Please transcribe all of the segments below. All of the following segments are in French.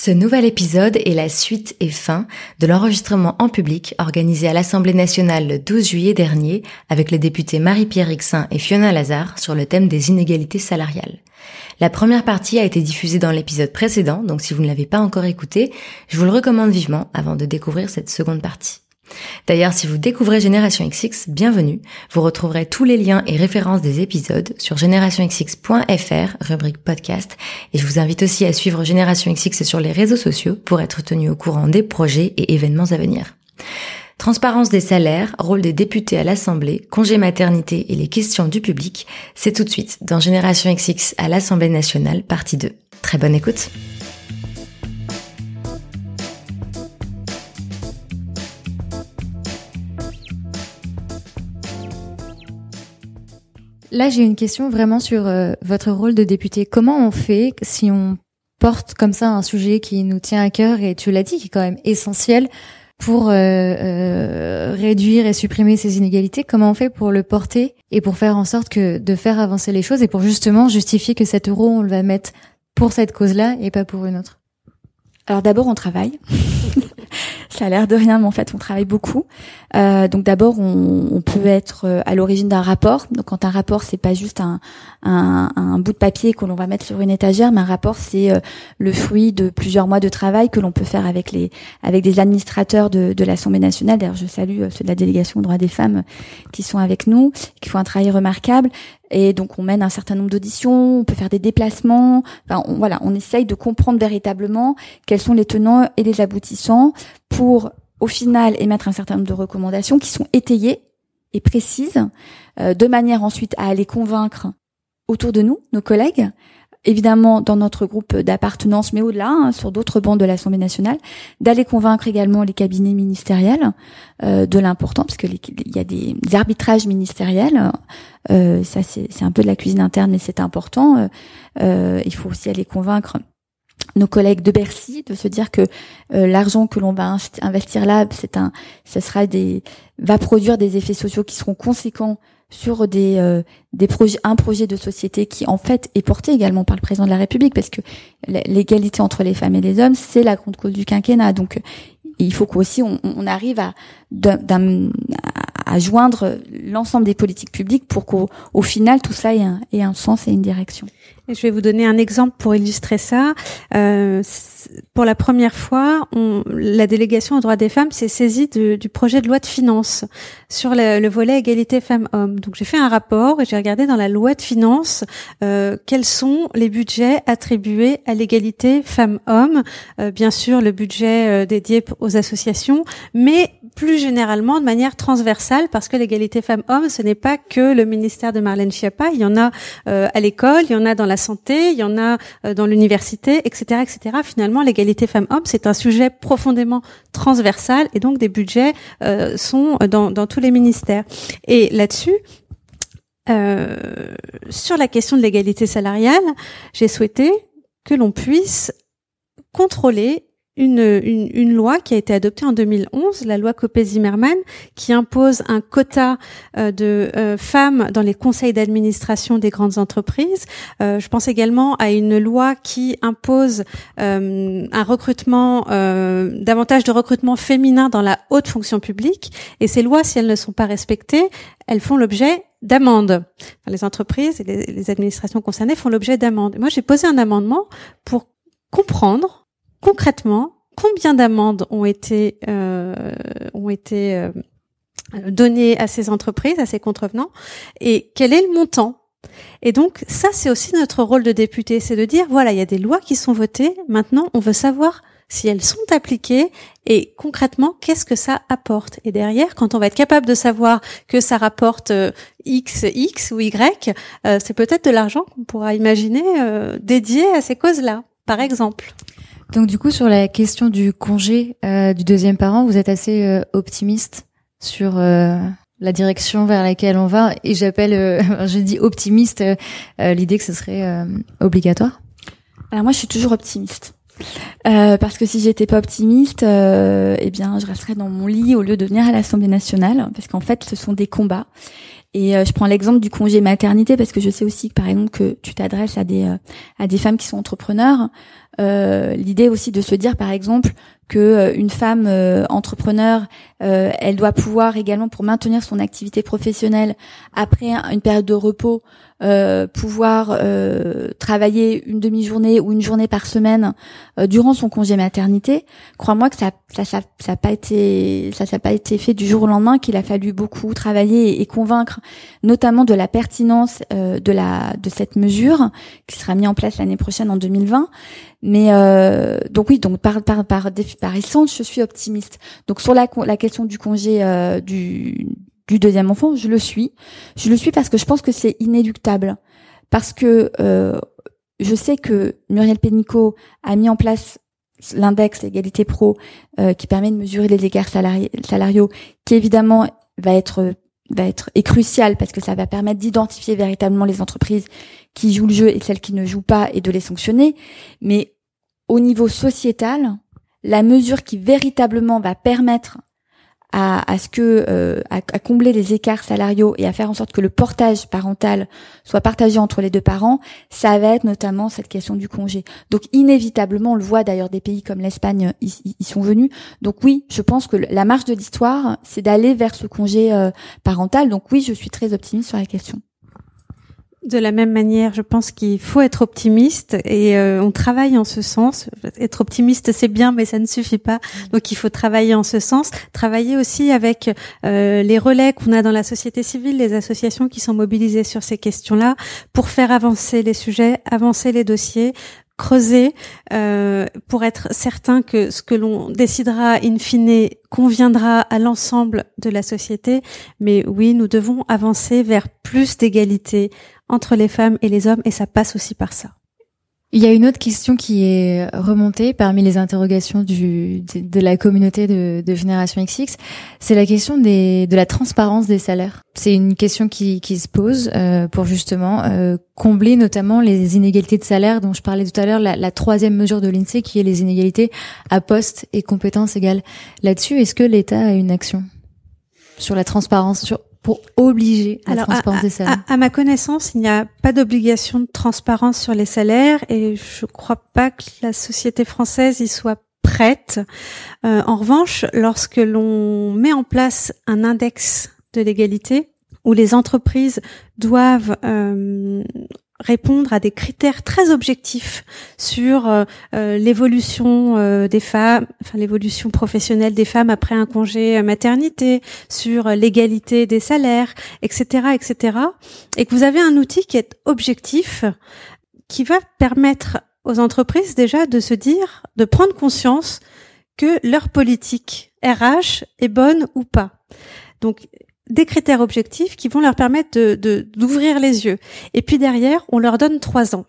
Ce nouvel épisode est la suite et fin de l'enregistrement en public organisé à l'Assemblée nationale le 12 juillet dernier avec les députés Marie-Pierre Rixin et Fiona Lazare sur le thème des inégalités salariales. La première partie a été diffusée dans l'épisode précédent, donc si vous ne l'avez pas encore écouté, je vous le recommande vivement avant de découvrir cette seconde partie. D'ailleurs, si vous découvrez Génération XX, bienvenue. Vous retrouverez tous les liens et références des épisodes sur générationxx.fr, rubrique podcast, et je vous invite aussi à suivre Génération XX sur les réseaux sociaux pour être tenu au courant des projets et événements à venir. Transparence des salaires, rôle des députés à l'Assemblée, congé maternité et les questions du public, c'est tout de suite dans Génération XX à l'Assemblée nationale, partie 2. Très bonne écoute. Là, j'ai une question vraiment sur euh, votre rôle de député. Comment on fait si on porte comme ça un sujet qui nous tient à cœur et tu l'as dit, qui est quand même essentiel pour euh, euh, réduire et supprimer ces inégalités? Comment on fait pour le porter et pour faire en sorte que de faire avancer les choses et pour justement justifier que cet euro on le va mettre pour cette cause-là et pas pour une autre? Alors d'abord, on travaille. ça a l'air de rien, mais en fait, on travaille beaucoup. Euh, donc d'abord, on, on, peut être euh, à l'origine d'un rapport. Donc quand un rapport, c'est pas juste un, un, un bout de papier que l'on va mettre sur une étagère, mais un rapport, c'est euh, le fruit de plusieurs mois de travail que l'on peut faire avec les avec des administrateurs de, de l'Assemblée nationale. D'ailleurs, je salue ceux de la délégation aux droits des femmes qui sont avec nous, qui font un travail remarquable. Et donc on mène un certain nombre d'auditions, on peut faire des déplacements. Enfin, on, voilà, on essaye de comprendre véritablement quels sont les tenants et les aboutissants au final émettre un certain nombre de recommandations qui sont étayées et précises, euh, de manière ensuite à aller convaincre autour de nous, nos collègues, évidemment dans notre groupe d'appartenance, mais au-delà, hein, sur d'autres bancs de l'Assemblée nationale, d'aller convaincre également les cabinets ministériels euh, de l'important, parce qu'il y a des, arbitrages ministériels, euh, ça c'est un peu de la cuisine interne, mais c'est important. Il faut aussi aller convaincre nos collègues de Bercy de se dire que euh, l'argent que l'on va investir là, c'est un, ce sera des, va produire des effets sociaux qui seront conséquents sur des euh, des projets un projet de société qui en fait est porté également par le président de la République parce que l'égalité entre les femmes et les hommes c'est la grande cause du quinquennat donc il faut qu'aussi on, on arrive à, à joindre l'ensemble des politiques publiques pour qu'au au final tout ça ait un, ait un sens et une direction. Je vais vous donner un exemple pour illustrer ça. Euh, pour la première fois, on, la délégation aux droits des femmes s'est saisie du projet de loi de finances sur le, le volet égalité femmes-hommes. Donc j'ai fait un rapport et j'ai regardé dans la loi de finances euh, quels sont les budgets attribués à l'égalité femmes-hommes. Euh, bien sûr, le budget euh, dédié aux associations, mais plus généralement de manière transversale parce que l'égalité femmes-hommes, ce n'est pas que le ministère de Marlène Schiappa. Il y en a euh, à l'école, il y en a dans la santé, il y en a euh, dans l'université, etc., etc. Finalement, l'égalité femmes-hommes, c'est un sujet profondément transversal et donc des budgets euh, sont dans, dans tous les ministères. Et là-dessus, euh, sur la question de l'égalité salariale, j'ai souhaité que l'on puisse contrôler une, une, une, loi qui a été adoptée en 2011, la loi Copé-Zimmermann, qui impose un quota euh, de euh, femmes dans les conseils d'administration des grandes entreprises. Euh, je pense également à une loi qui impose un recrutement, davantage de recrutement féminin dans la haute fonction publique. Et ces lois, si elles ne sont pas respectées, elles font l'objet d'amendes. Les entreprises et les administrations concernées font l'objet d'amendes. Moi, j'ai posé un amendement pour comprendre concrètement, combien d'amendes ont été euh, ont été euh, données à ces entreprises, à ces contrevenants, et quel est le montant? Et donc ça, c'est aussi notre rôle de député, c'est de dire voilà, il y a des lois qui sont votées. Maintenant, on veut savoir si elles sont appliquées et concrètement qu'est-ce que ça apporte? Et derrière, quand on va être capable de savoir que ça rapporte euh, X, X ou Y, c'est peut-être de l'argent qu'on pourra imaginer dédié à ces causes-là, par exemple. Donc du coup, sur la question du congé du deuxième parent, vous êtes assez optimiste sur la direction vers laquelle on va et j'appelle, je dis optimiste, l'idée que ce serait obligatoire. Alors moi, je suis toujours optimiste. Euh, parce que si j'étais pas optimiste, euh, eh bien, je resterais dans mon lit au lieu de venir à l'Assemblée nationale, parce qu'en fait, ce sont des combats. Et euh, je prends l'exemple du congé maternité parce que je sais aussi par exemple que tu t'adresses à des euh, à des femmes qui sont entrepreneurs. Euh, L'idée aussi de se dire par exemple que euh, une femme euh, entrepreneur, euh, elle doit pouvoir également pour maintenir son activité professionnelle après une période de repos, pouvoir travailler une demi-journée ou une journée par semaine durant son congé maternité. Crois-moi que ça ça ça ça pas été ça ça pas été fait du jour au lendemain, qu'il a fallu beaucoup travailler et, convaincre, notamment de la pertinence de la de cette mesure qui sera mise en place l'année prochaine en 2020. Mais donc oui, donc par par par par essence, je suis optimiste. Donc sur la, la question du congé euh, du, du deuxième enfant, je le suis. Je le suis parce que je pense que c'est inéluctable. Parce que euh, je sais que Muriel Pénicaud a mis en place l'index l'égalité pro euh, qui permet de mesurer les écarts salariaux, qui évidemment va être va être est crucial parce que ça va permettre d'identifier véritablement les entreprises qui jouent le jeu et celles qui ne jouent pas et de les sanctionner. Mais au niveau sociétal, la mesure qui véritablement va permettre à, ce que euh, à, combler les écarts salariaux et à faire en sorte que le portage parental soit partagé entre les deux parents, ça va être notamment cette question du congé. Donc inévitablement, on le voit d'ailleurs des pays comme l'Espagne, ils, sont venus. Donc oui, je pense que la marche de l'histoire, c'est d'aller vers ce congé euh, parental. Donc oui, je suis très optimiste sur la question. De la même manière, je pense qu'il faut être optimiste et euh, on travaille en ce sens. Être optimiste, c'est bien, mais ça ne suffit pas. Donc il faut travailler en ce sens. Travailler aussi avec euh, les relais qu'on a dans la société civile, les associations qui sont mobilisées sur ces questions-là, pour faire avancer les sujets, avancer les dossiers, creuser euh, pour être certain que ce que l'on décidera in fine conviendra à l'ensemble de la société. Mais oui, nous devons avancer vers plus d'égalité entre les femmes et les hommes et ça passe aussi par ça. Il y a une autre question qui est remontée parmi les interrogations du, de, la communauté de, de Génération XX, c'est la question des, de la transparence des salaires. C'est une question qui, qui se pose euh, pour justement euh, combler notamment les inégalités de salaire dont je parlais tout à l'heure, la, la, troisième mesure de l'INSEE qui est les inégalités à poste et compétences égales. Là-dessus, est-ce que l'État a une action? Sur la transparence, sur pour obliger la transparence des salaires à, ma connaissance, il n'y a pas d'obligation de transparence sur les salaires et je crois pas que la société française y soit prête. Euh, en revanche, lorsque l'on met en place un index de l'égalité, où les entreprises doivent euh, répondre à des critères très objectifs sur euh, euh, l'évolution euh, des femmes, enfin l'évolution professionnelle des femmes après un congé maternité, sur l'égalité des salaires, etc., etc. Et que vous avez un outil qui est objectif, qui va permettre aux entreprises déjà de se dire, de prendre conscience que leur politique RH est bonne ou pas. Donc des critères objectifs qui vont leur permettre de d'ouvrir les yeux. Et puis derrière, on leur donne trois ans.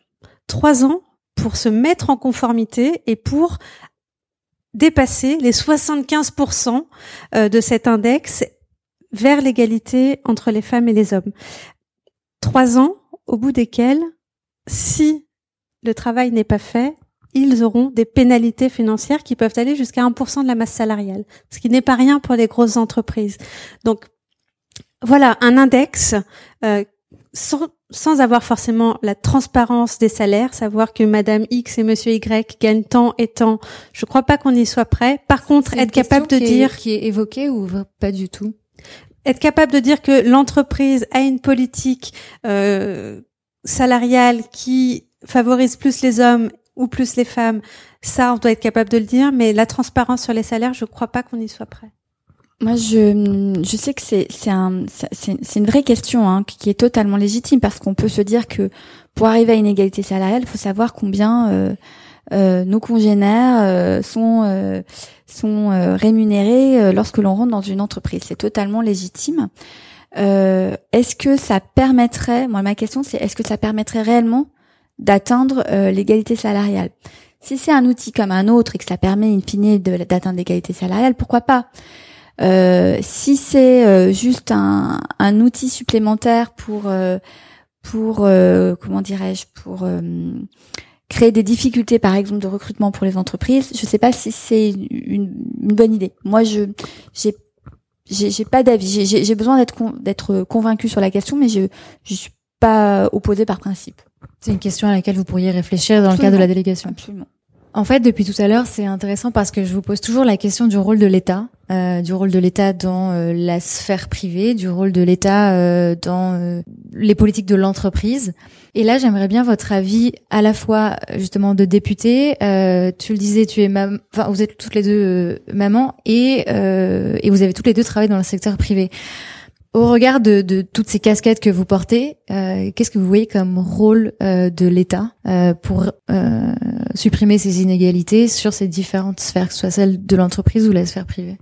Trois ans pour se mettre en conformité et pour dépasser les 75% euh, de cet index vers l'égalité entre les femmes et les hommes. Trois ans au bout desquels, si le travail n'est pas fait, ils auront des pénalités financières qui peuvent aller jusqu'à 1% de la masse salariale, ce qui n'est pas rien pour les grosses entreprises. Donc voilà, un index euh, sans, sans avoir forcément la transparence des salaires, savoir que Madame X et Monsieur Y gagnent tant et tant. Je crois pas qu'on y soit prêt. Par contre, être capable de dire qui est évoqué ou pas du tout? Être capable de dire que l'entreprise a une politique euh, salariale qui favorise plus les hommes ou plus les femmes, ça, on doit être capable de le dire. Mais la transparence sur les salaires, je crois pas qu'on y soit prêt. Moi, je, je sais que c'est un une vraie question hein, qui est totalement légitime parce qu'on peut se dire que pour arriver à une égalité salariale, il faut savoir combien euh, nos congénères sont sont rémunérés lorsque l'on rentre dans une entreprise. C'est totalement légitime. est-ce que ça permettrait, moi ma question c'est, est-ce que ça permettrait réellement d'atteindre l'égalité salariale? Si c'est un outil comme un autre et que ça permet in fine d'atteindre l'égalité salariale, pourquoi pas? Euh, si c'est euh, juste un, un, outil supplémentaire pour euh, pour comment dirais-je pour créer des difficultés par exemple de recrutement pour les entreprises, je ne sais pas si c'est une, une, bonne idée. Moi, je j'ai j'ai pas d'avis. J'ai besoin d'être d'être convaincu sur la question, mais je je suis pas opposée par principe. C'est une question à laquelle vous pourriez réfléchir dans le cadre de la délégation. Absolument. En fait, depuis tout à l'heure, c'est intéressant parce que je vous pose toujours la question du rôle de l'État, euh, du rôle de l'État dans euh, la sphère privée, du rôle de l'État euh, dans euh, les politiques de l'entreprise. Et là, j'aimerais bien votre avis à la fois justement de député. tu le disais, tu es maman, enfin vous êtes toutes les deux maman et et vous avez toutes les deux travaillé dans le secteur privé. Au regard de, toutes ces casquettes que vous portez, euh, qu'est-ce que vous voyez comme rôle euh, de l'État euh, pour supprimer ces inégalités sur ces différentes sphères, que ce soit celle de l'entreprise ou la sphère privée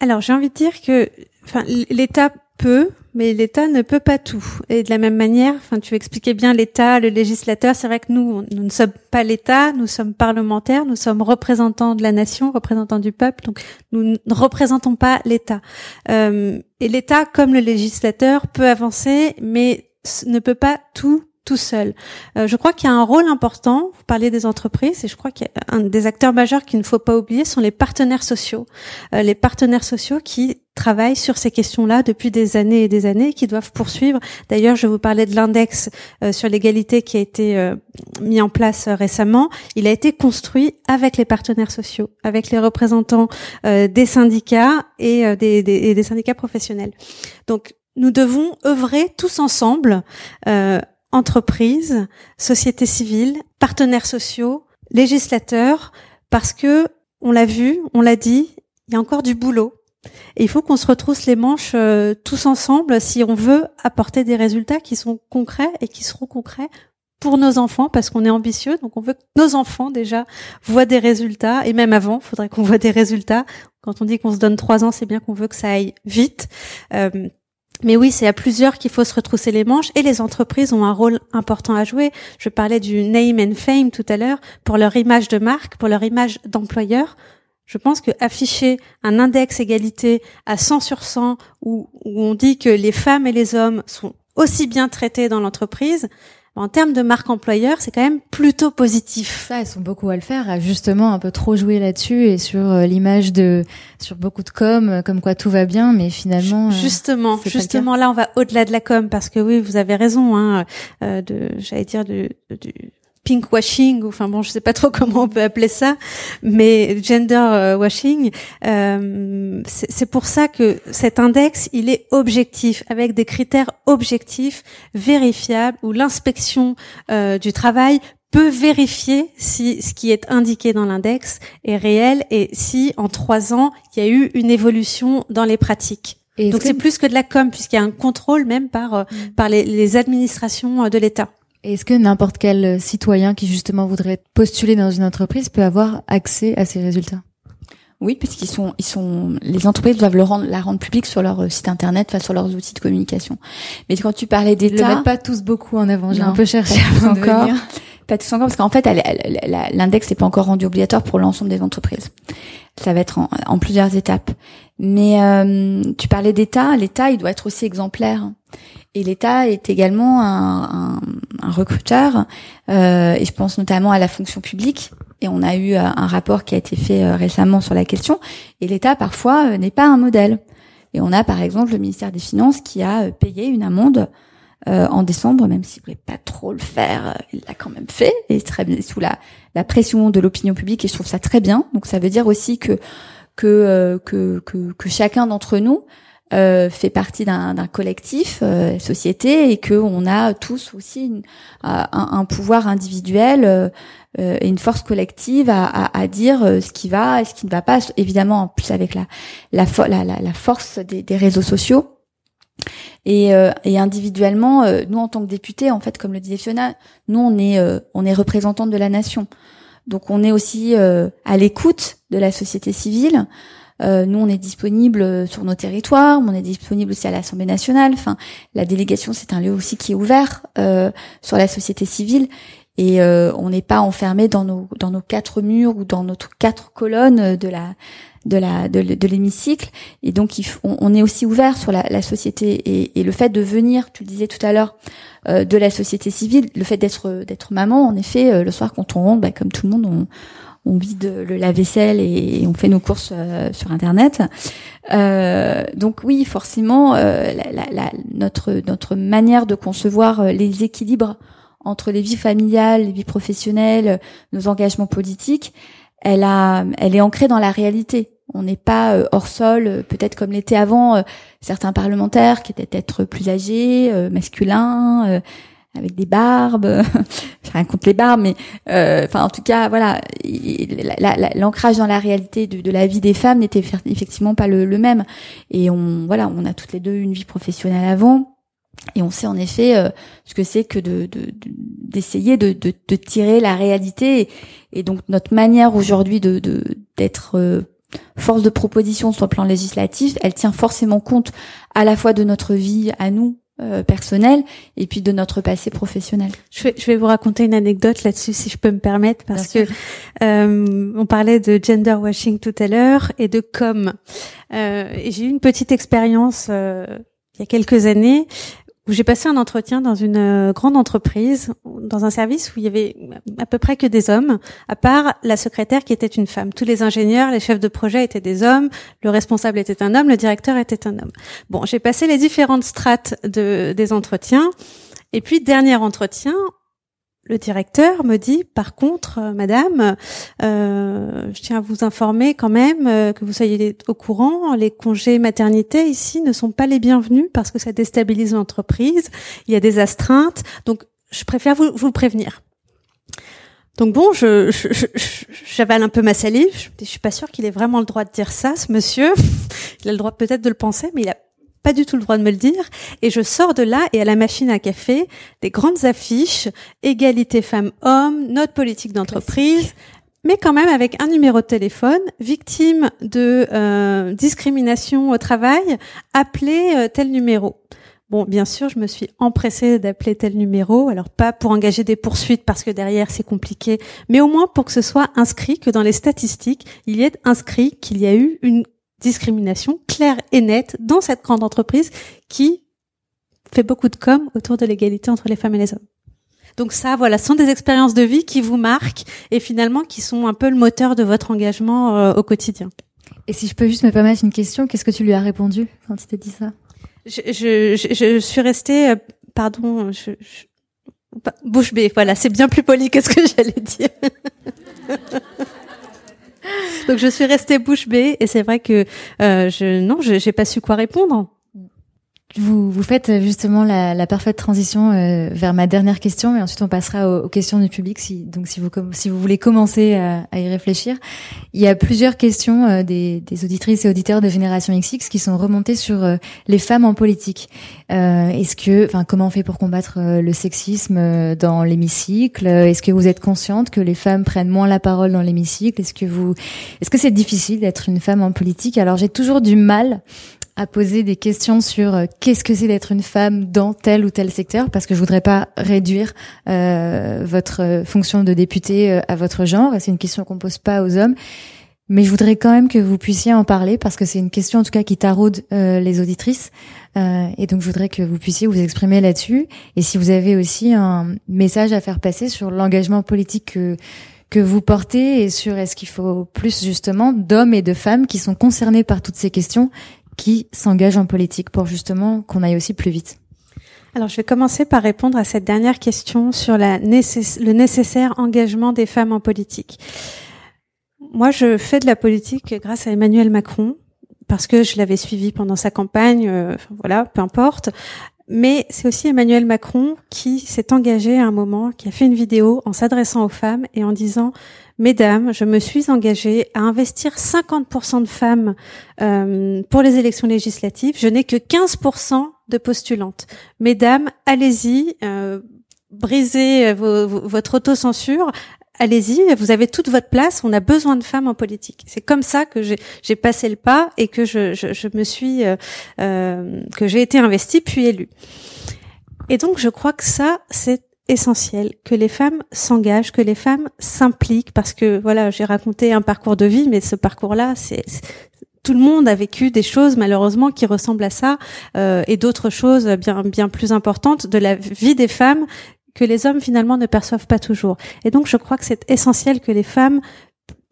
Alors j'ai envie de dire que l'État peut, mais l'État ne peut pas tout. Et de la même manière, enfin, tu expliquais bien l'État, le législateur. C'est vrai que nous, nous ne sommes pas l'État, nous sommes parlementaires, nous sommes représentants de la nation, représentants du peuple. Donc, nous ne représentons pas l'État. Euh, et l'État, comme le législateur, peut avancer, mais ne peut pas tout tout seul. Euh, je crois qu'il y a un rôle important. Vous parlez des entreprises et je crois qu'il y a un des acteurs majeurs qu'il ne faut pas oublier sont les partenaires sociaux. Euh, les partenaires sociaux qui travaillent sur ces questions-là depuis des années et des années, qui doivent poursuivre. D'ailleurs, je vous parlais de l'index euh, sur l'égalité qui a été mis en place récemment. Il a été construit avec les partenaires sociaux, avec les représentants des syndicats et des, et syndicats professionnels. Donc nous devons œuvrer tous ensemble entreprises, société civile, partenaires sociaux, législateurs, parce que on l'a vu, on l'a dit, il y a encore du boulot. Et il faut qu'on se retrousse les manches euh, tous ensemble si on veut apporter des résultats qui sont concrets et qui seront concrets pour nos enfants parce qu'on est ambitieux. Donc on veut que nos enfants déjà voient des résultats et même avant, il faudrait qu'on voit des résultats. Quand on dit qu'on se donne trois ans, c'est bien qu'on veut que ça aille vite. Euh, mais oui, c'est à plusieurs qu'il faut se retrousser les manches et les entreprises ont un rôle important à jouer. Je parlais du name and fame tout à l'heure pour leur image de marque, pour leur image d'employeur. Je pense que afficher un index égalité à 100 sur 100 où, où on dit que les femmes et les hommes sont aussi bien traités dans l'entreprise, en termes de marque employeur, c'est quand même plutôt positif. Ça, elles sont beaucoup à le faire, à justement un peu trop jouer là-dessus et sur euh, l'image de, sur beaucoup de com, euh, comme quoi tout va bien, mais finalement. Euh, justement, justement, là, on va au-delà de la com parce que oui, vous avez raison, hein, de, j'allais dire du, du pink washing, ou enfin bon, je sais pas trop comment on peut appeler ça, mais gender euh, washing, euh, c'est pour ça que cet index, il est objectif, avec des critères objectifs, vérifiables, où l'inspection euh, du travail peut vérifier si ce qui est indiqué dans l'index est réel et si en trois ans il y a eu une évolution dans les pratiques. Et Donc c'est plus que de la com puisqu'il y a un contrôle même par mm. par les, les administrations de l'État. Est-ce que n'importe quel citoyen qui justement voudrait postuler dans une entreprise peut avoir accès à ces résultats? Oui, parce qu'ils sont, ils sont, les entreprises doivent le rendre, la rendre publique sur leur site internet, enfin sur leurs outils de communication. Mais quand tu parlais d'État, le mettent pas tous beaucoup en avant. J'ai un peu cherché encore, pas tous encore, parce qu'en fait, l'index n'est pas encore rendu obligatoire pour l'ensemble des entreprises. Ça va être en, plusieurs étapes. Mais euh, tu parlais d'État, l'État, il doit être aussi exemplaire. Et l'État est également un, un, un recruteur, euh, et je pense notamment à la fonction publique. Et on a eu euh, un rapport qui a été fait euh, récemment sur la question. Et l'État, parfois, euh, n'est pas un modèle. Et on a, par exemple, le ministère des Finances qui a payé une amende en décembre, même s'il voulait pas trop le faire, il l'a quand même fait, et très bien sous la, la pression de l'opinion publique. Et je trouve ça très bien. Donc ça veut dire aussi que que que, que, que chacun d'entre nous euh, fait partie d'un collectif, euh, société, et que on a tous aussi un, un, pouvoir individuel euh, euh, et une force collective à, à, à dire ce qui va et ce qui ne va pas. Évidemment, en plus avec la la, la, la force des, des réseaux sociaux. Et, et individuellement, nous en tant que députés, en fait, comme le disait Fiona, nous on est on est représentante de la nation. Donc on est aussi à l'écoute de la société civile. Euh, nous, on est disponible sur nos territoires, on est disponible aussi à l'Assemblée nationale. Enfin, la délégation, c'est un lieu aussi qui est ouvert euh, sur la société civile et euh, on n'est pas enfermé dans nos dans nos quatre murs ou dans notre quatre colonnes de la de la de, l'hémicycle et donc on, est aussi ouvert sur la, société et, le fait de venir tu le disais tout à l'heure de la société civile le fait d'être maman en effet le soir quand on rentre bah, comme tout le monde on vide le lave-vaisselle et, on fait nos courses euh, sur Internet. Euh, donc oui, forcément, euh, notre notre manière de concevoir les équilibres entre les vies familiales, les vies professionnelles, nos engagements politiques, elle a, elle est ancrée dans la réalité. On n'est pas hors sol, peut-être comme l'étaient avant certains parlementaires qui étaient peut-être plus âgés, masculins, avec des barbes, j'ai rien contre les barbes, mais euh, enfin en tout cas voilà, l'ancrage dans la réalité de, de, la vie des femmes n'était effectivement pas le, le, même. Et on voilà, on a toutes les deux une vie professionnelle avant. Et on sait en effet euh, ce que c'est que de d'essayer de, de, de, tirer la réalité et, donc notre manière aujourd'hui de d'être euh, force de proposition sur le plan législatif, elle tient forcément compte à la fois de notre vie à nous euh, personnel et puis de notre passé professionnel. Je vais, je vais vous raconter une anecdote là-dessus si je peux me permettre parce que euh, on parlait de gender washing tout à l'heure et de com. Euh, j'ai eu une petite expérience euh, il y a quelques années j'ai passé un entretien dans une euh, grande entreprise, dans un service où il y avait à peu près que des hommes, à part la secrétaire qui était une femme. Tous les ingénieurs, les chefs de projet étaient des hommes, le responsable était un homme, le directeur était un homme. Bon, j'ai passé les différentes strates de, des entretiens. Et puis, dernier entretien, le directeur me dit, par contre, euh, madame, euh, je tiens à vous informer quand même euh, que vous soyez au courant, les congés maternité ici ne sont pas les bienvenus parce que ça déstabilise l'entreprise, il y a des astreintes, donc je préfère vous, vous prévenir. Donc bon, je, j'avale un peu ma salive. Je, je suis pas sûre qu'il ait vraiment le droit de dire ça, ce monsieur. Il a le droit peut-être de le penser, mais il a pas du tout le droit de me le dire. Et je sors de là et à la machine à café, des grandes affiches, égalité femmes-hommes, notre politique d'entreprise, mais quand même avec un numéro de téléphone, victime de euh, discrimination au travail, appelez euh, tel numéro. Bon, bien sûr, je me suis empressée d'appeler tel numéro, alors pas pour engager des poursuites parce que derrière c'est compliqué, mais au moins pour que ce soit inscrit, que dans les statistiques, il y ait inscrit qu'il y a eu une discrimination claire et nette dans cette grande entreprise qui fait beaucoup de com autour de l'égalité entre les femmes et les hommes. Donc ça, voilà, ce sont des expériences de vie qui vous marquent et finalement qui sont un peu le moteur de votre engagement euh, au quotidien. Et si je peux juste me permettre une question, qu'est-ce que tu lui as répondu quand il t'a dit ça? Je, je, je, suis restée, euh, pardon, je, bouche bée, voilà, c'est bien plus poli que ce que j'allais dire. Donc je suis restée bouche bée et c'est vrai que euh, je non, j'ai pas su quoi répondre. Vous, vous faites euh, justement la, la parfaite transition euh, vers ma dernière question, mais ensuite on passera aux, questions du public. Si, donc si vous si vous voulez commencer à, à y réfléchir, il y a plusieurs questions euh, des, des, auditrices et auditeurs de Génération XX qui sont remontées sur les femmes en politique. Est-ce que, enfin, comment on fait pour combattre le sexisme dans l'hémicycle? Est-ce que vous êtes consciente que les femmes prennent moins la parole dans l'hémicycle? Est-ce que vous, est-ce que c'est difficile d'être une femme en politique? Alors j'ai toujours du mal à poser des questions sur euh, qu'est-ce que c'est d'être une femme dans tel ou tel secteur, parce que je voudrais pas réduire euh, votre euh, fonction de député euh, à votre genre. C'est une question qu'on pose pas aux hommes. Mais je voudrais quand même que vous puissiez en parler parce que c'est une question en tout cas qui taraude euh, les auditrices euh, et donc je voudrais que vous puissiez vous exprimer là-dessus et si vous avez aussi un message à faire passer sur l'engagement politique que que vous portez et sur est-ce qu'il faut plus justement d'hommes et de femmes qui sont concernés par toutes ces questions qui s'engagent en politique pour justement qu'on aille aussi plus vite alors, je vais commencer par répondre à cette dernière question sur le nécessaire engagement des femmes en politique. Moi, je fais de la politique grâce à Emmanuel Macron parce que je l'avais suivi pendant sa campagne. Euh, voilà, peu importe. mais c'est aussi Emmanuel Macron qui s'est engagé à un moment, qui a fait une vidéo en s'adressant aux femmes et en disant Mesdames, je me suis engagée à investir 50% de femmes euh, pour les élections législatives. Je n'ai que 15% de postulantes. Mesdames, allez-y, euh, brisez votre autocensure, allez-y, vous avez toute votre place, on a besoin de femmes en politique. C'est comme ça que j'ai passé le pas et que je, me suis, euh, que j'ai été investie puis élue. Et donc je crois que ça, c'est essentiel que les femmes s'engagent, que les femmes s'impliquent, parce que voilà, j'ai raconté un parcours de vie, mais ce parcours-là, c'est tout le monde a vécu des choses malheureusement qui ressemblent à ça euh, et d'autres choses bien bien plus importantes de la vie des femmes que les hommes finalement ne perçoivent pas toujours. Et donc je crois que c'est essentiel que les femmes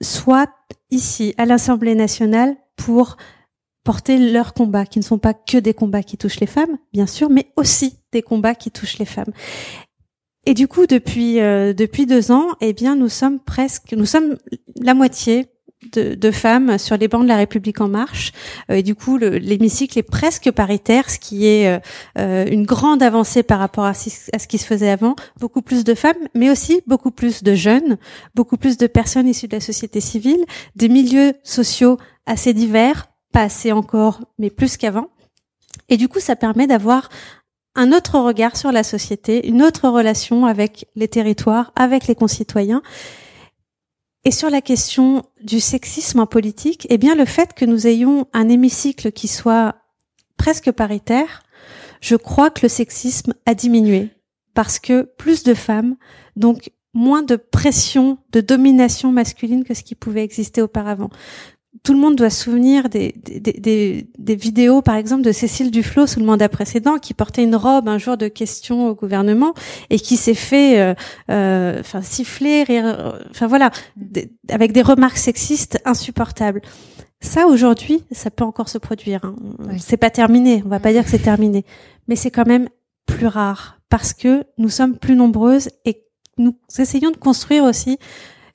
soient ici à l'Assemblée nationale pour porter leurs combats, qui ne sont pas que des combats qui touchent les femmes, bien sûr, mais aussi des combats qui touchent les femmes. Et du coup, depuis euh, depuis deux ans, eh bien, nous sommes presque, nous sommes la moitié de, de, femmes sur les bancs de la République en marche. Euh, et du coup, l'hémicycle est presque paritaire, ce qui est euh, euh, une grande avancée par rapport à, à, ce qui se faisait avant. Beaucoup plus de femmes, mais aussi beaucoup plus de jeunes, beaucoup plus de personnes issues de la société civile, des milieux sociaux assez divers, pas assez encore, mais plus qu'avant. Et du coup, ça permet d'avoir un autre regard sur la société, une autre relation avec les territoires, avec les concitoyens. Et sur la question du sexisme en politique, eh bien, le fait que nous ayons un hémicycle qui soit presque paritaire, je crois que le sexisme a diminué parce que plus de femmes, donc moins de pression, de domination masculine que ce qui pouvait exister auparavant tout le monde doit se souvenir des, des, des, vidéos, par exemple, de Cécile Duflot sous le mandat précédent, qui portait une robe un jour de questions au gouvernement et qui s'est fait, euh, euh, enfin, siffler, rire, enfin voilà, avec des remarques sexistes insupportables. Ça, aujourd'hui, ça peut encore se produire. Hein. C'est pas terminé. On va pas dire que c'est terminé, mais c'est quand même plus rare parce que nous sommes plus nombreuses et nous essayons de construire aussi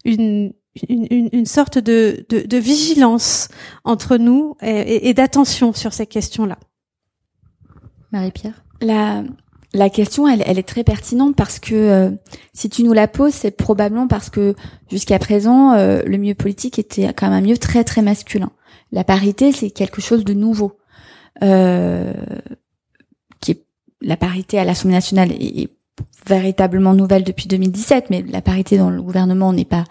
une une, une, sorte de, de, de, vigilance entre nous et, et d'attention sur ces questions-là. Marie-Pierre? La, la question, elle, elle, est très pertinente parce que euh, si tu nous la poses, c'est probablement parce que jusqu'à présent, euh, le milieu politique était quand même un milieu très très masculin. La parité, c'est quelque chose de nouveau. Euh, qui est, la parité à l'Assemblée nationale est, est, véritablement nouvelle depuis 2017, mais la parité dans le gouvernement n'est pas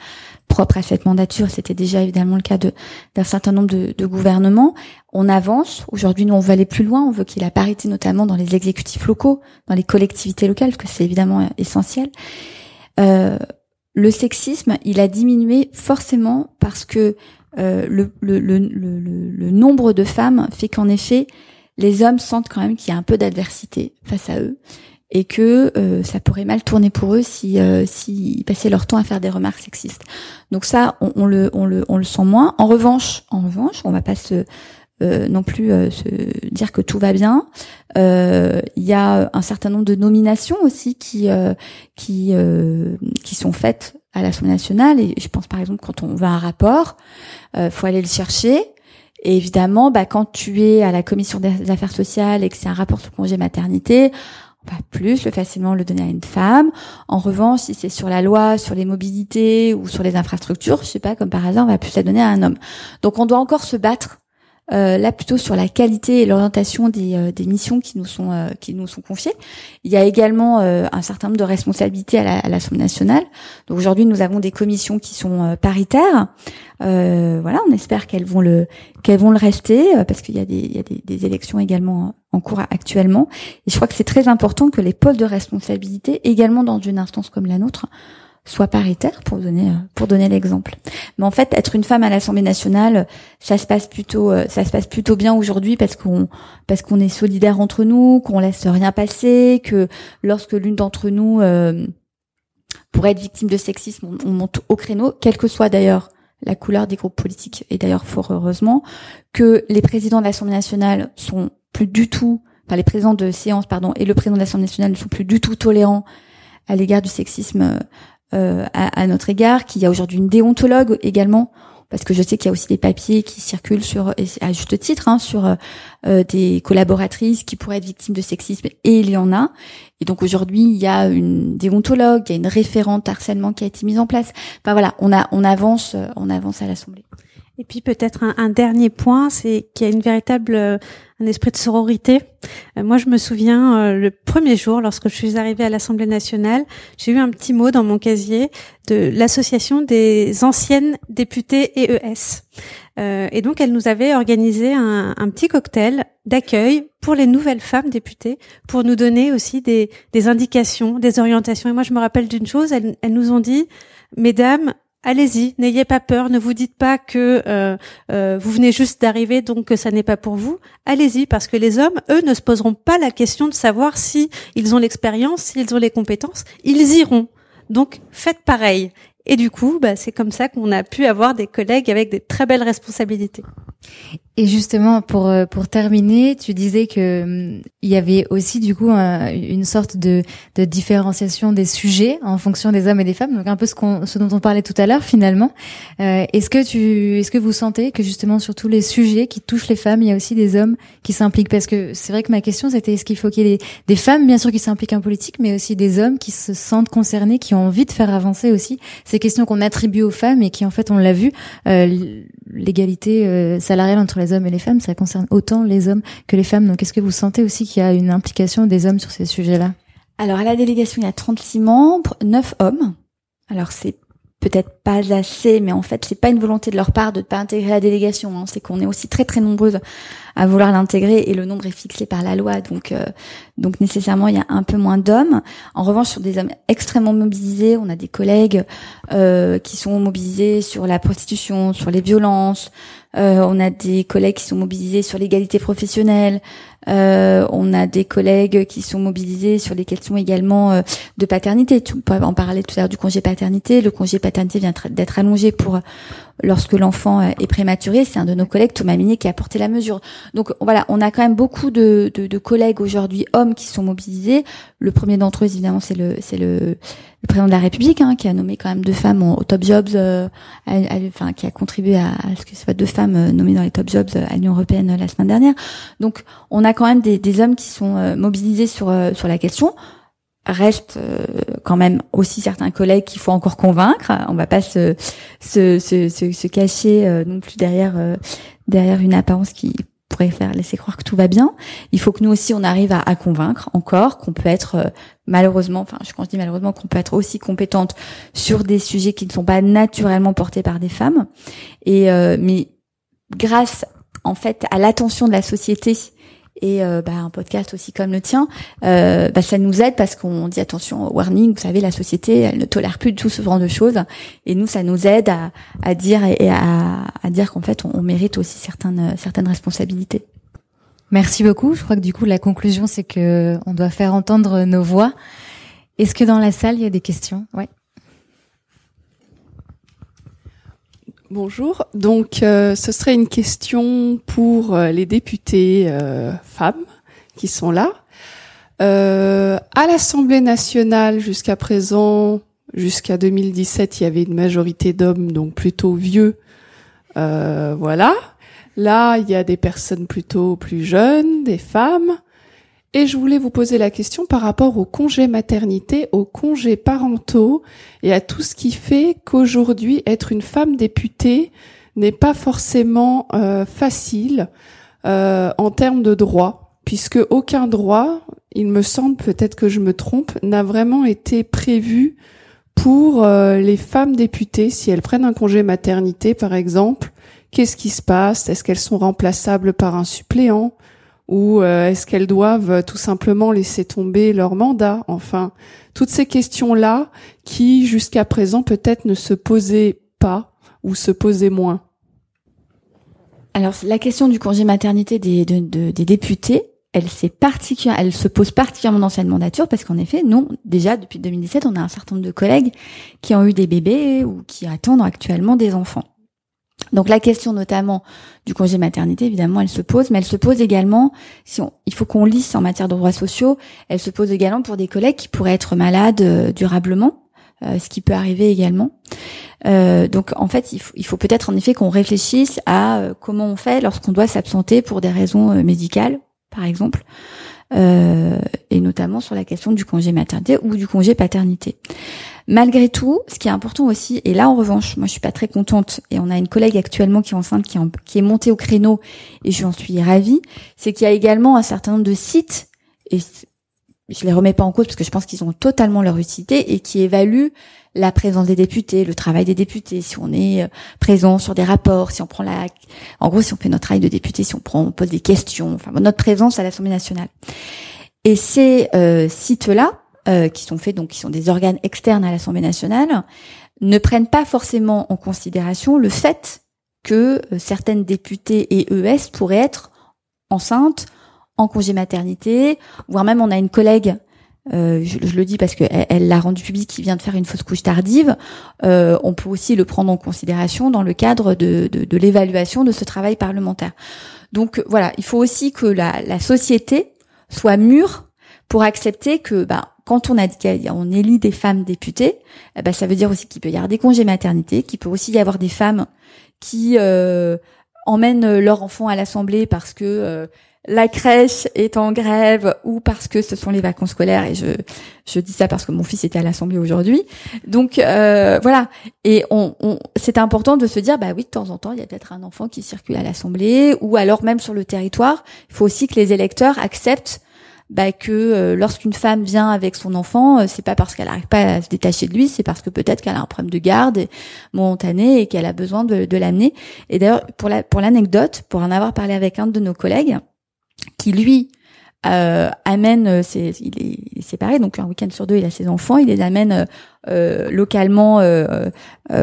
propre à cette mandature. C'était déjà évidemment le cas d'un certain nombre de, gouvernements. On avance. Aujourd'hui, nous, on veut aller plus loin. On veut qu'il ait parité, notamment dans les exécutifs locaux, dans les collectivités locales, parce que c'est évidemment essentiel. Euh, le sexisme, il a diminué forcément parce que euh, le, le, nombre de femmes fait qu'en effet, les hommes sentent quand même qu'il y a un peu d'adversité face à eux et que euh, ça pourrait mal tourner pour eux si euh, s'ils passaient leur temps à faire des remarques sexistes. Donc ça, on, on, le on le on le sent moins. En revanche, en revanche, on va pas se euh, non plus euh, se dire que tout va bien. Il y a un certain nombre de nominations aussi qui qui qui sont faites à l'Assemblée nationale et je pense par exemple quand on à un rapport, faut aller le chercher. Et évidemment, bah, quand tu es à la commission des affaires sociales et que c'est un rapport sur congé maternité, pas plus le facilement le donner à une femme. En revanche, si c'est sur la loi, sur les mobilités ou sur les infrastructures, je sais pas, comme par hasard, on va plus la donner à un homme. Donc on doit encore se battre euh, là plutôt sur la qualité et l'orientation des, euh, des, missions qui nous sont euh, qui nous sont confiées. Il y a également un certain nombre de responsabilités à l'Assemblée nationale. Donc aujourd'hui, nous avons des commissions qui sont paritaires. voilà, on espère qu'elles vont le qu'elles vont le rester parce qu'il y a des il y a des, des, élections également en cours actuellement. Et je crois que c'est très important que les pôles de responsabilité, également dans une instance comme la nôtre, soit paritaire pour donner euh, pour donner l'exemple. Mais en fait, être une femme à l'Assemblée nationale, ça se passe plutôt euh, ça se passe plutôt bien aujourd'hui parce qu'on parce qu'on est solidaire entre nous, qu'on laisse rien passer, que lorsque l'une d'entre nous euh, pourrait être victime de sexisme, on, monte au créneau, quelle que soit d'ailleurs la couleur des groupes politiques et d'ailleurs fort heureusement que les présidents de l'Assemblée nationale sont plus du tout enfin les présidents de séance pardon et le président de l'Assemblée nationale ne sont plus du tout tolérants à l'égard du sexisme euh, à, à, notre égard, qu'il y a aujourd'hui une déontologue également. parce que je sais qu'il y a aussi des papiers qui circulent sur, à juste titre, hein, sur euh, des collaboratrices qui pourraient être victimes de sexisme, et il y en a. Et donc aujourd'hui, il y a une déontologue, il y a une référente harcèlement qui a été mise en place. Enfin voilà, on a, on avance, on avance à l'Assemblée. Et puis peut-être un, un, dernier point, c'est qu'il y a une véritable euh, un esprit de sororité. Euh, moi, je me souviens euh, le premier jour, lorsque je suis arrivée à l'Assemblée nationale, j'ai eu un petit mot dans mon casier de l'association des anciennes députées EES. et donc, elle nous avait organisé un, un petit cocktail d'accueil pour les nouvelles femmes députées, pour nous donner aussi des, des indications, des orientations. Et moi, je me rappelle d'une chose, elles, elles nous ont dit, Mesdames, allez-y, n'ayez pas peur, ne vous dites pas que euh, euh, vous venez juste d'arriver, donc que ça n'est pas pour vous. Allez-y, parce que les hommes, eux, ne se poseront pas la question de savoir si ils ont l'expérience, s'ils ont les compétences. Ils iront. Donc faites pareil. Et du coup, bah, c'est comme ça qu'on a pu avoir des collègues avec des très belles responsabilités. Et justement, pour euh, pour terminer, tu disais que hum, il y avait aussi du coup une sorte de, de différenciation des sujets en fonction des hommes et des femmes, donc un peu ce qu'on ce dont on parlait tout à l'heure finalement. Euh, est-ce que tu est-ce que vous sentez que justement sur tous les sujets qui touchent les femmes, il y a aussi des hommes qui s'impliquent? Parce que c'est vrai que ma question c'était est-ce qu'il faut qu'il y ait des, femmes bien sûr qui s'impliquent en politique, mais aussi des hommes qui se sentent concernés, qui ont envie de faire avancer aussi ces questions qu'on attribue aux femmes et qui en fait on l'a vu euh, l'égalité euh, salariale entre les hommes et les femmes, ça concerne autant les hommes que les femmes. Donc, est-ce que vous sentez aussi qu'il y a une implication des hommes sur ces sujets-là? Alors, à la délégation, il y a 36 membres, 9 hommes. Alors, c'est peut-être pas assez, mais en fait, c'est pas une volonté de leur part de ne pas intégrer la délégation. Hein. C'est qu'on est aussi très très nombreuses à vouloir l'intégrer et le nombre est fixé par la loi, donc euh, donc nécessairement il y a un peu moins d'hommes. En revanche, sur des hommes extrêmement mobilisés, on a des collègues euh, qui sont mobilisés sur la prostitution, sur les violences. Euh, on a des collègues qui sont mobilisés sur l'égalité professionnelle. Euh, on a des collègues qui sont mobilisés sur les questions également euh, de paternité. En parler tout à l'heure du congé paternité. Le congé paternité vient d'être allongé pour lorsque l'enfant est prématuré. C'est un de nos collègues, Thomas Minier, qui a porté la mesure. Donc voilà, on a quand même beaucoup de, de, de collègues aujourd'hui hommes qui sont mobilisés. Le premier d'entre eux, évidemment, c'est le c'est le, le, président de la République hein, qui a nommé quand même deux femmes au top jobs, euh, enfin qui a contribué à, ce que ce soit deux femmes nommées dans les top jobs à l'Union européenne la semaine dernière. Donc on a quand même des, hommes qui sont euh, mobilisés sur euh, sur la question. Reste euh, quand même aussi certains collègues qu'il faut encore convaincre. On va pas se se, se, se, cacher non plus derrière derrière une apparence qui pourrait faire laisser croire que tout va bien. Il faut que nous aussi on arrive à, convaincre encore qu'on peut être malheureusement, enfin quand je dis malheureusement qu'on peut être aussi compétente sur des sujets qui ne sont pas naturellement portés par des femmes. Et mais grâce en fait à l'attention de la société et euh, bah, un podcast aussi comme le tien, euh, bah, ça nous aide parce qu'on dit attention, warning, vous savez, la société, elle ne tolère plus tout ce genre de choses, et nous, ça nous aide à, à dire et à, à dire qu'en fait, on, on, mérite aussi certaines certaines responsabilités. Merci beaucoup. Je crois que du coup, la conclusion, c'est que on doit faire entendre nos voix. Est-ce que dans la salle, il y a des questions? Ouais. Bonjour. Donc, euh, ce serait une question pour euh, les députés euh, femmes qui sont là. à l'Assemblée nationale, jusqu'à présent, jusqu'à 2017, il y avait une majorité d'hommes, donc plutôt vieux. voilà. Là, il y a des personnes plutôt plus jeunes, des femmes. Et je voulais vous poser la question par rapport au congé maternité, aux congés parentaux et à tout ce qui fait qu'aujourd'hui être une femme députée n'est pas forcément euh, facile euh, en termes de droit, puisque aucun droit, il me semble, peut-être que je me trompe, n'a vraiment été prévu pour euh, les femmes députées si elles prennent un congé maternité, par exemple. Qu'est-ce qui se passe? Est-ce qu'elles sont remplaçables par un suppléant? Ou euh, est-ce qu'elles doivent tout simplement laisser tomber leur mandat? Enfin, toutes ces questions-là qui, jusqu'à présent, peut-être ne se posaient pas ou se posaient moins. Alors, la question du congé maternité des, des députés, elle, elle se pose particulièrement dans cette mandature parce qu'en effet, nous, déjà, depuis 2017, on a un certain nombre de collègues qui ont eu des bébés ou qui attendent actuellement des enfants. Donc la question notamment du congé maternité, évidemment, elle se pose, mais elle se pose également, si on, il faut qu'on lisse en matière de droits sociaux, elle se pose également pour des collègues qui pourraient être malades euh, durablement, euh, ce qui peut arriver également. Euh, donc en fait, il faut, faut peut-être en effet qu'on réfléchisse à comment on fait lorsqu'on doit s'absenter pour des raisons médicales, par exemple, et notamment sur la question du congé maternité ou du congé paternité. Malgré tout, ce qui est important aussi, et là en revanche, moi je suis pas très contente, et on a une collègue actuellement qui est enceinte, qui, est montée au créneau, et j'en suis ravie, c'est qu'il y a également un certain nombre de sites, et je les remets pas en cause parce que je pense qu'ils ont totalement leur utilité, et qui évaluent la présence des députés, le travail des députés, si on est euh, présent sur des rapports, si on prend la, en gros, si on fait notre travail de député, si on prend, on pose des questions, enfin notre présence à l'Assemblée nationale. Et ces euh, sites-là, euh, qui sont faits donc qui sont des organes externes à l'Assemblée nationale, ne prennent pas forcément en considération le fait que euh, certaines députées et ES pourraient être enceintes, en congé maternité, voire même on a une collègue euh, je, le dis parce qu'elle elle, l'a rendu public, qui vient de faire une fausse couche tardive, euh, on peut aussi le prendre en considération dans le cadre de, de, de l'évaluation de ce travail parlementaire. Donc voilà, il faut aussi que la, la société soit mûre pour accepter que bah, quand on a élit des femmes députées, eh ben, ça veut dire aussi qu'il peut y avoir des congés maternité, qu'il peut aussi y avoir des femmes qui euh, emmènent leur enfant à l'Assemblée parce que euh, la crèche est en grève ou parce que ce sont les vacances scolaires et je dis ça parce que mon fils était à l'assemblée aujourd'hui. Donc euh, voilà. Et on c'est important de se dire bah oui de temps en temps il y a peut-être un enfant qui circule à l'assemblée ou alors même sur le territoire. Il faut aussi que les électeurs acceptent bah, que euh, lorsqu'une femme vient avec son enfant, euh, c'est pas parce qu'elle n'arrive pas à se détacher de lui, c'est parce que peut-être qu'elle a un problème de garde momentané et qu'elle a besoin de, de l'amener. Et d'ailleurs, pour la pour l'anecdote, pour en avoir parlé avec un de nos collègues, qui lui euh, amène, ses, il, est, il, est, séparé, donc un week-end sur deux, il a ses enfants, il les amène euh, localement euh,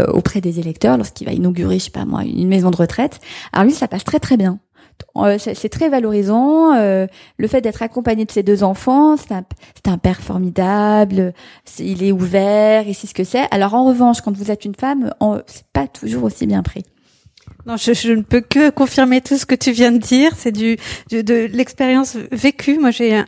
auprès des électeurs lorsqu'il va inaugurer, je sais pas moi, une maison de retraite. Alors lui, ça passe très très bien. Euh, c'est très valorisant. Euh, le fait d'être accompagné de ses deux enfants, c'est un, un, père formidable. il est ouvert, il sait ce que c'est. Alors en revanche, quand vous êtes une femme, c'est pas toujours aussi bien pris. Non, je, je, ne peux que confirmer tout ce que tu viens de dire. C'est du, du, de l'expérience vécue. Moi, j'ai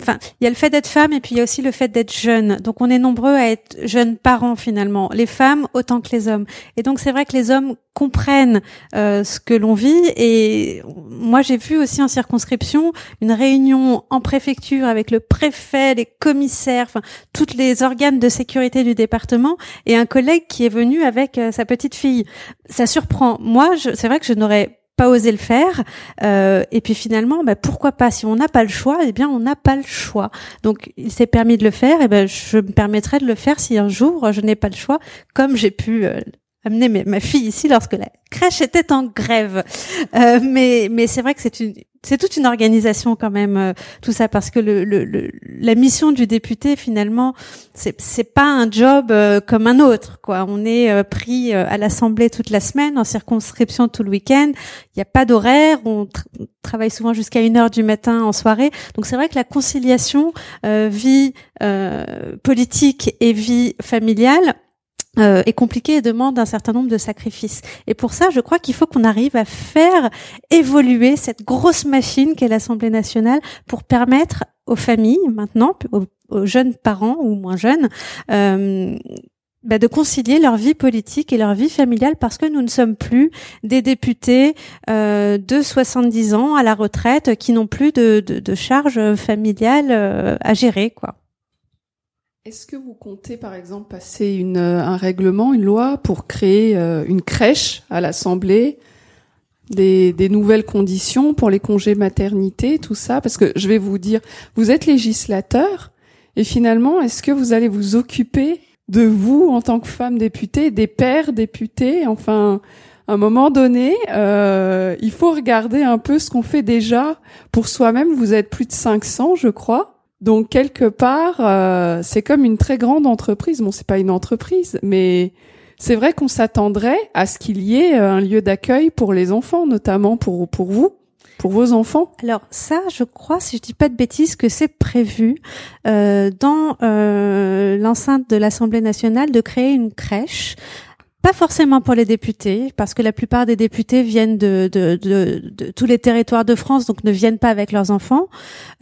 enfin, il y a le fait d'être femme et puis il y a aussi le fait d'être jeune. Donc on est nombreux à être jeunes parents finalement, les femmes autant que les hommes. Et donc c'est vrai que les hommes comprennent euh, ce que l'on vit. Et moi j'ai vu aussi en circonscription une réunion en préfecture avec le préfet, les commissaires, enfin toutes les organes de sécurité du département et un collègue qui est venu avec euh, sa petite fille. Ça surprend. Moi, c'est vrai que je n'aurais pas osé le faire. Euh, et puis finalement, bah, pourquoi pas Si on n'a pas le choix, eh bien on n'a pas le choix. Donc il s'est permis de le faire, et ben je me permettrai de le faire si un jour je n'ai pas le choix, comme j'ai pu euh, amener ma fille ici lorsque la crèche était en grève. Euh, mais mais c'est vrai que c'est une c'est toute une organisation quand même euh, tout ça parce que le, le, la mission du député finalement c'est c'est pas un job euh, comme un autre quoi. On est euh, pris à l'assemblée toute la semaine en circonscription tout le week-end. Il n'y a pas d'horaire. On, travaille souvent jusqu'à une heure du matin en soirée. Donc c'est vrai que la conciliation vie politique et vie familiale euh, est compliqué et demande un certain nombre de sacrifices. Et pour ça, je crois qu'il faut qu'on arrive à faire évoluer cette grosse machine qu'est l'Assemblée nationale pour permettre aux familles maintenant, aux, jeunes parents ou moins jeunes, euh, bah, de concilier leur vie politique et leur vie familiale parce que nous ne sommes plus des députés euh, de 70 ans à la retraite qui n'ont plus de, de, de charges familiales euh, à gérer, quoi. Est-ce que vous comptez, par exemple, passer euh, un règlement, une loi pour créer euh, une crèche à l'Assemblée, des, des, nouvelles conditions pour les congés maternité, tout ça? Parce que je vais vous dire, vous êtes législateur, et finalement, est-ce que vous allez vous occuper de vous en tant que femme députée, des pères députés? Enfin, à un moment donné, euh, il faut regarder un peu ce qu'on fait déjà pour soi-même. Vous êtes plus de 500, je crois. Donc quelque part, euh, c'est comme une très grande entreprise. Bon, c'est pas une entreprise, mais c'est vrai qu'on s'attendrait à ce qu'il y ait euh, un lieu d'accueil pour les enfants, notamment pour pour vous, pour vos enfants. Alors ça, je crois, si je dis pas de bêtises, que c'est prévu euh, dans euh, l'enceinte de l'Assemblée nationale de créer une crèche pas forcément pour les députés, parce que la plupart des députés viennent de, de, de, tous les territoires de France, donc ne viennent pas avec leurs enfants,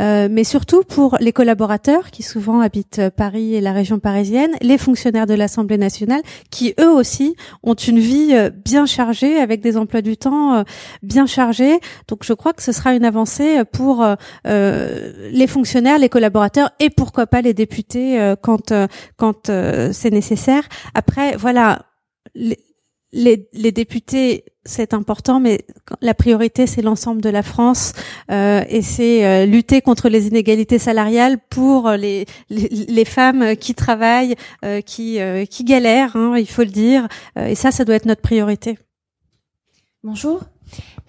euh, mais surtout pour les collaborateurs qui souvent habitent Paris et la région parisienne, les fonctionnaires de l'Assemblée nationale, qui eux aussi ont une vie euh, bien chargée, avec des emplois du temps euh, bien chargés. Donc je crois que ce sera une avancée pour les fonctionnaires, les collaborateurs et pourquoi pas les députés quand quand c'est nécessaire. Après, voilà les, les, députés, c'est important, mais la priorité, c'est l'ensemble de la France euh, et c'est euh, lutter contre les inégalités salariales pour les, les, femmes qui travaillent, euh, qui, qui galèrent, hein, il faut le dire. et ça, ça doit être notre priorité. Bonjour.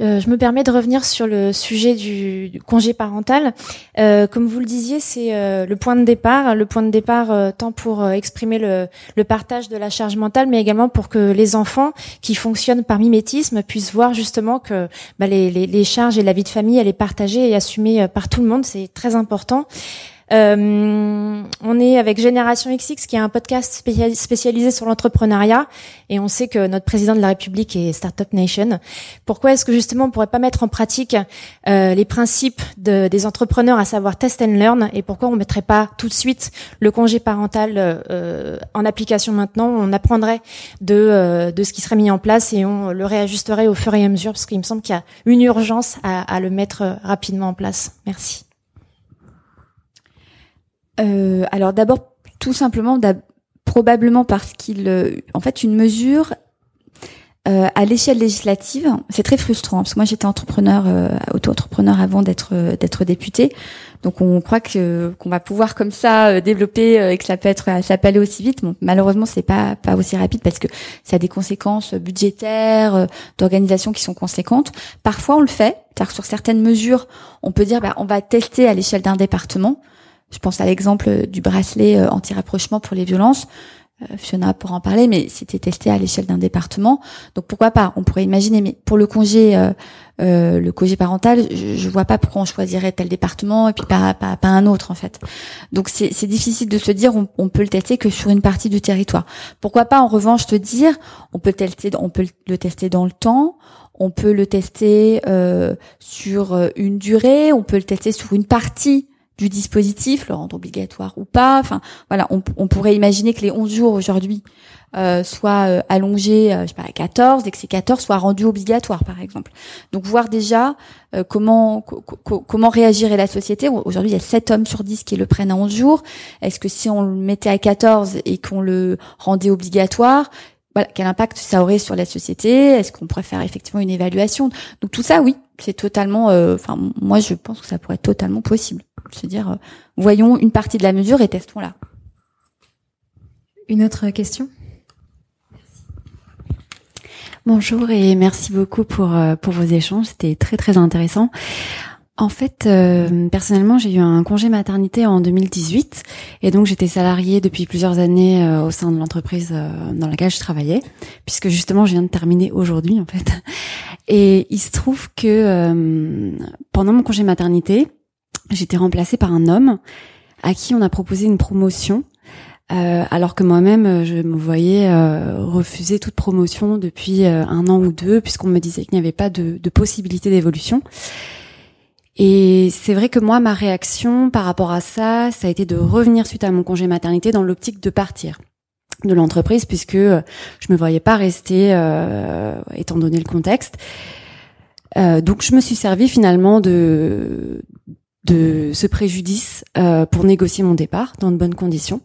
Euh, je me permets de revenir sur le sujet du, congé parental. Euh, comme vous le disiez, c'est euh, le point de départ, le point de départ tant pour exprimer le, partage de la charge mentale, mais également pour que les enfants qui fonctionnent par mimétisme puissent voir justement que bah, les, les, les, charges et la vie de famille, elle est partagée et assumée par tout le monde. C'est très important. Euh, on est avec Génération XX, qui est un podcast spécialisé sur l'entrepreneuriat, et on sait que notre président de la République est Startup Nation. Pourquoi est-ce que justement on pourrait pas mettre en pratique euh, les principes de, des entrepreneurs, à savoir test and learn, et pourquoi on mettrait pas tout de suite le congé parental euh, en application maintenant? On apprendrait de, de ce qui serait mis en place et on le réajusterait au fur et à mesure, parce qu'il me semble qu'il y a une urgence à, à le mettre rapidement en place. Merci euh, Alors d'abord, tout simplement, probablement parce qu'il, euh, en fait, une mesure euh, à l'échelle législative, c'est très frustrant parce que moi j'étais entrepreneur, euh, auto-entrepreneur avant d'être euh, d'être député. Donc on croit que qu'on va pouvoir comme ça euh, développer et que ça peut être ça peut aller aussi vite. Bon, malheureusement c'est pas pas aussi rapide parce que ça a des conséquences budgétaires, d'organisation qui sont conséquentes. Parfois on le fait, car sur certaines mesures on peut dire bah, on va tester à l'échelle d'un département. Je pense à l'exemple du bracelet euh, anti-rapprochement pour les violences. Euh, Fiona pourra en parler, mais c'était testé à l'échelle d'un département. Donc pourquoi pas On pourrait imaginer. Mais pour le congé, euh, euh le congé parental, je, je vois pas pourquoi on choisirait tel département et puis pas pas, pas un autre en fait. Donc c'est difficile de se dire on, on, peut le tester que sur une partie du territoire. Pourquoi pas en revanche te dire on peut tester on peut le tester dans le temps. On peut le tester euh, sur une durée, on peut le tester sur une partie du dispositif, le rendre obligatoire ou pas. Enfin, voilà, on, pourrait imaginer que les 11 jours aujourd'hui euh, soient euh, allongés, euh, je sais pas, à 14, et que ces 14 soient rendus obligatoires, par exemple. Donc, voir déjà euh, comment comment réagirait la société. Aujourd'hui, il y a 7 hommes sur 10 qui le prennent à 11 jours. Est-ce que si on le mettait à 14 et qu'on le rendait obligatoire, voilà, quel impact ça aurait sur la société? Est-ce qu'on pourrait faire effectivement une évaluation? Donc tout ça, oui, c'est totalement. Enfin, moi, je pense que ça pourrait être totalement possible se dire, euh, voyons une partie de la mesure et testons-la. Une autre question? Bonjour et merci beaucoup pour euh, pour vos échanges, c'était très très intéressant. En fait, euh, personnellement, j'ai eu un congé maternité en 2018 et donc j'étais salariée depuis plusieurs années au sein de l'entreprise dans laquelle je travaillais, puisque justement je viens de terminer aujourd'hui en fait. Et il se trouve que pendant mon congé maternité, j'étais remplacée par un homme à qui on a proposé une promotion, euh, alors que moi-même euh, je me voyais euh, refuser toute promotion depuis euh, un an ou deux, puisqu'on me disait qu'il n'y avait pas de, de possibilité d'évolution. Et c'est vrai que moi, ma réaction par rapport à ça, ça a été de revenir suite à mon congé maternité dans l'optique de partir de l'entreprise, puisque je me voyais pas rester, étant donné le contexte. donc je me suis servi finalement de de ce préjudice euh, pour négocier mon départ dans de bonnes conditions.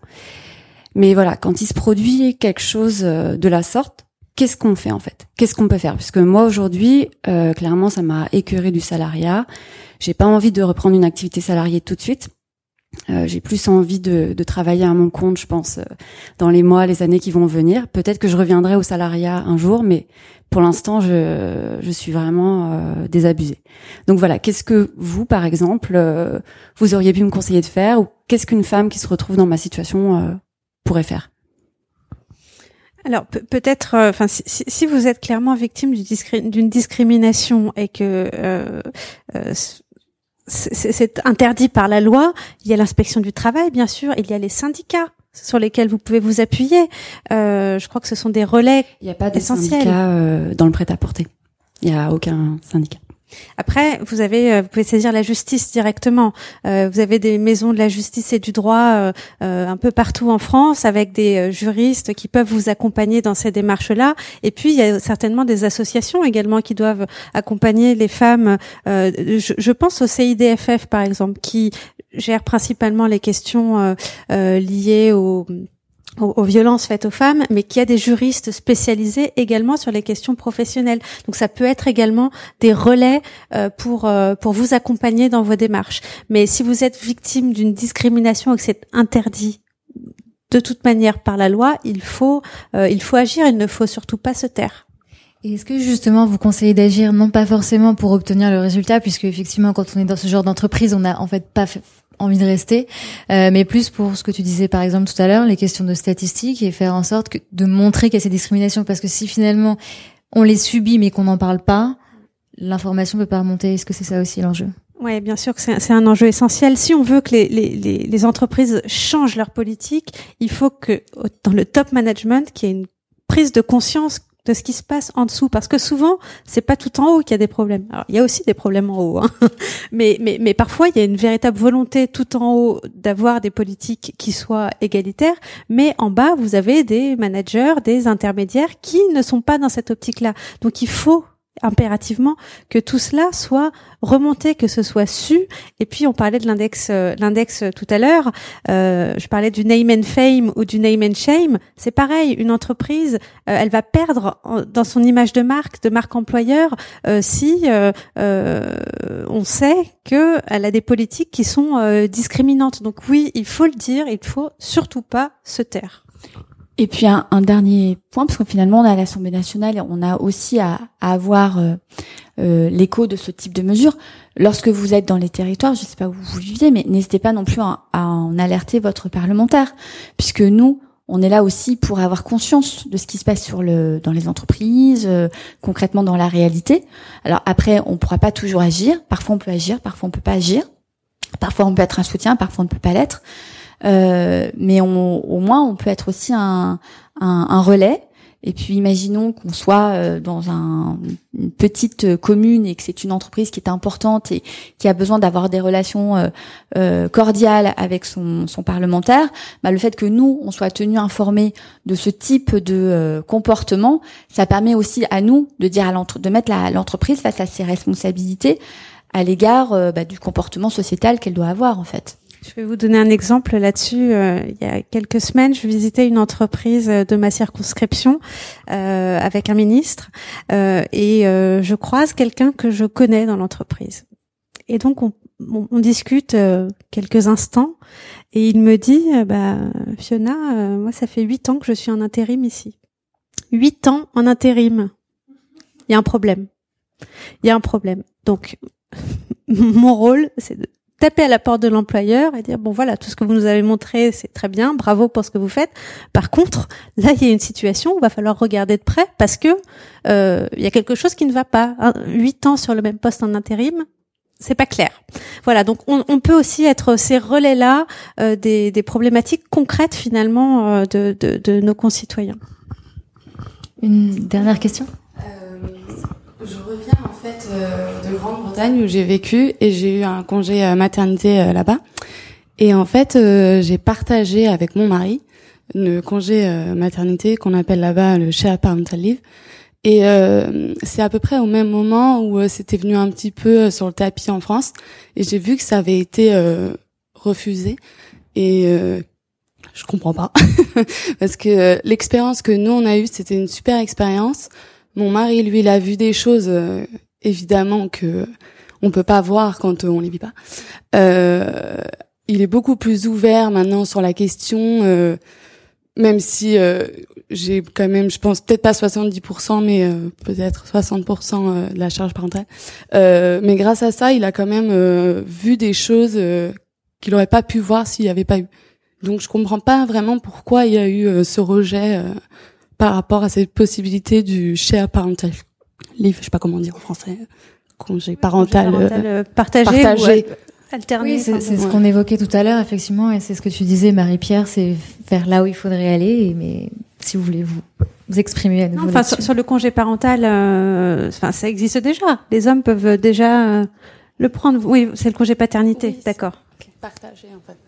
Mais voilà, quand il se produit quelque chose euh, de la sorte, qu'est-ce qu'on fait en fait? Qu'est-ce qu'on peut faire? Puisque moi aujourd'hui, euh, clairement, ça m'a écœuré du salariat. J'ai pas envie de reprendre une activité salariée tout de suite. Euh, j'ai plus envie de, de, travailler à mon compte, je pense, dans les mois, les années qui vont venir. Peut-être que je reviendrai au salariat un jour, mais pour l'instant, je, je suis vraiment euh, désabusée. Donc voilà, qu'est-ce que vous, par exemple, euh, vous auriez pu me conseiller de faire ou qu'est-ce qu'une femme qui se retrouve dans ma situation euh, pourrait faire? Alors peut-être, euh, enfin, si, si, vous êtes clairement victime d'une discrimination et que euh, c'est interdit par la loi, il y a l'inspection du travail, bien sûr, il y a les syndicats sur lesquels vous pouvez vous appuyer. Euh, je crois que ce sont des relais. Il n'y a pas de syndicat euh, dans le prêt-à-porter. Il n'y a aucun syndicat. Après, vous avez, euh, vous pouvez saisir la justice directement. Euh, vous avez des maisons de la justice et du droit euh, un peu partout en France, avec des juristes qui peuvent vous accompagner dans ces démarches-là. Et puis, il y a certainement des associations également qui doivent accompagner les femmes. Je, je, pense au CIDFF, par exemple, qui gère principalement les questions liées au aux, violences faites aux femmes, mais qui a des juristes spécialisés également sur les questions professionnelles. Donc ça peut être également des relais euh, pour euh, pour vous accompagner dans vos démarches. Mais si vous êtes victime d'une discrimination et que c'est interdit de toute manière par la loi, il faut euh, il faut agir. Il ne faut surtout pas se taire. Et est-ce que justement vous conseillez d'agir non pas forcément pour obtenir le résultat, puisque effectivement quand on est dans ce genre d'entreprise, on n'a en fait pas fait envie de rester, euh, mais plus pour ce que tu disais par exemple tout à l'heure, les questions de statistiques et faire en sorte que, de montrer qu'il y a ces discriminations, parce que si finalement on les subit mais qu'on n'en parle pas, l'information peut pas remonter. Est-ce que c'est ça aussi l'enjeu? Oui, bien sûr que c'est un enjeu essentiel. Si on veut que les, les, les, entreprises changent leur politique, il faut que dans le top management, qu'il y ait une prise de conscience de ce qui se passe en dessous parce que souvent c'est pas tout en haut qu'il y a des problèmes. Alors il y a aussi des problèmes en haut, hein. mais, mais mais parfois il y a une véritable volonté tout en haut d'avoir des politiques qui soient égalitaires, mais en bas vous avez des managers, des intermédiaires qui ne sont pas dans cette optique-là. Donc il faut impérativement que tout cela soit remonté, que ce soit su. Et puis on parlait de l'index, euh, l'index tout à l'heure. Euh, je parlais du name and fame ou du name and shame. C'est pareil. Une entreprise, euh, elle va perdre dans son image de marque, de marque employeur, si on sait que elle a des politiques qui sont discriminantes. Donc oui, il faut le dire. Il faut surtout pas se taire. Et puis un, dernier point, parce que finalement on à l'Assemblée nationale et on a aussi à, avoir euh, euh, l'écho de ce type de mesures. Lorsque vous êtes dans les territoires, je ne sais pas où vous viviez, mais n'hésitez pas non plus à, en alerter votre parlementaire, puisque nous, on est là aussi pour avoir conscience de ce qui se passe sur le dans les entreprises, euh, concrètement dans la réalité. Alors après, on ne pourra pas toujours agir. Parfois on peut agir, parfois on peut pas agir. Parfois on peut être un soutien, parfois on ne peut pas l'être. Euh, mais on, au moins, on peut être aussi un, un, un relais. Et puis, imaginons qu'on soit euh, dans un, une petite commune et que c'est une entreprise qui est importante et qui a besoin d'avoir des relations euh, cordiales avec son, son parlementaire. Bah, le fait que nous, on soit tenus informés de ce type de comportement, ça permet aussi à nous de dire à l'entre de mettre l'entreprise face à ses responsabilités à l'égard bah, du comportement sociétal qu'elle doit avoir en fait. Je vais vous donner un exemple là-dessus. Euh, il y a quelques semaines, je visitais une entreprise de ma circonscription euh, avec un ministre euh, et euh, je croise quelqu'un que je connais dans l'entreprise. Et donc on, on, discute euh, quelques instants et il me dit bah Fiona, moi ça fait huit ans que je suis en intérim ici. Huit ans en intérim. Il y a un problème. Il y a un problème. Donc mon rôle, c'est de taper à la porte de l'employeur et dire bon voilà tout ce que vous nous avez montré c'est très bien bravo pour ce que vous faites par contre là il y a une situation où il va falloir regarder de près parce que euh, il y a quelque chose qui ne va pas huit ans sur le même poste en intérim c'est pas clair. Voilà, donc on, on, peut aussi être ces relais-là euh, des, des, problématiques concrètes finalement euh, de, de, de, nos concitoyens. Une dernière question? Grande-Bretagne où j'ai vécu et j'ai eu un congé euh, maternité euh, là-bas. Et en fait, j'ai partagé avec mon mari le congé maternité qu'on appelle là-bas le share parental leave. Et c'est à peu près au même moment où c'était venu un petit peu sur le tapis en France. Et j'ai vu que ça avait été refusé. Et je comprends pas parce que l'expérience que nous on a eue, c'était une super expérience. Mon mari, lui, il a vu des choses, euh, évidemment, que on peut pas voir quand on les vit pas. Euh, il est beaucoup plus ouvert maintenant sur la question, euh, même si j'ai quand même, je pense peut-être pas 70%, mais peut-être 60% de la charge parentale. mais grâce à ça, il a quand même vu des choses qu'il aurait pas pu voir s'il n'y avait pas eu. Donc je comprends pas vraiment pourquoi il y a eu ce rejet par rapport à cette possibilité du share parental leave, je sais pas comment dire en français, congé parental, parental euh, partagé. alterner. Oui, c'est ce qu'on évoquait tout à l'heure, effectivement, et c'est ce que tu disais, Marie-Pierre, c'est vers là où il faudrait aller. Mais si vous voulez vous, vous exprimer à nouveau. enfin, sur, le congé parental, euh, enfin, ça existe déjà. Les hommes peuvent déjà euh, le prendre. Oui, c'est le congé paternité, d'accord. Partagé, en fait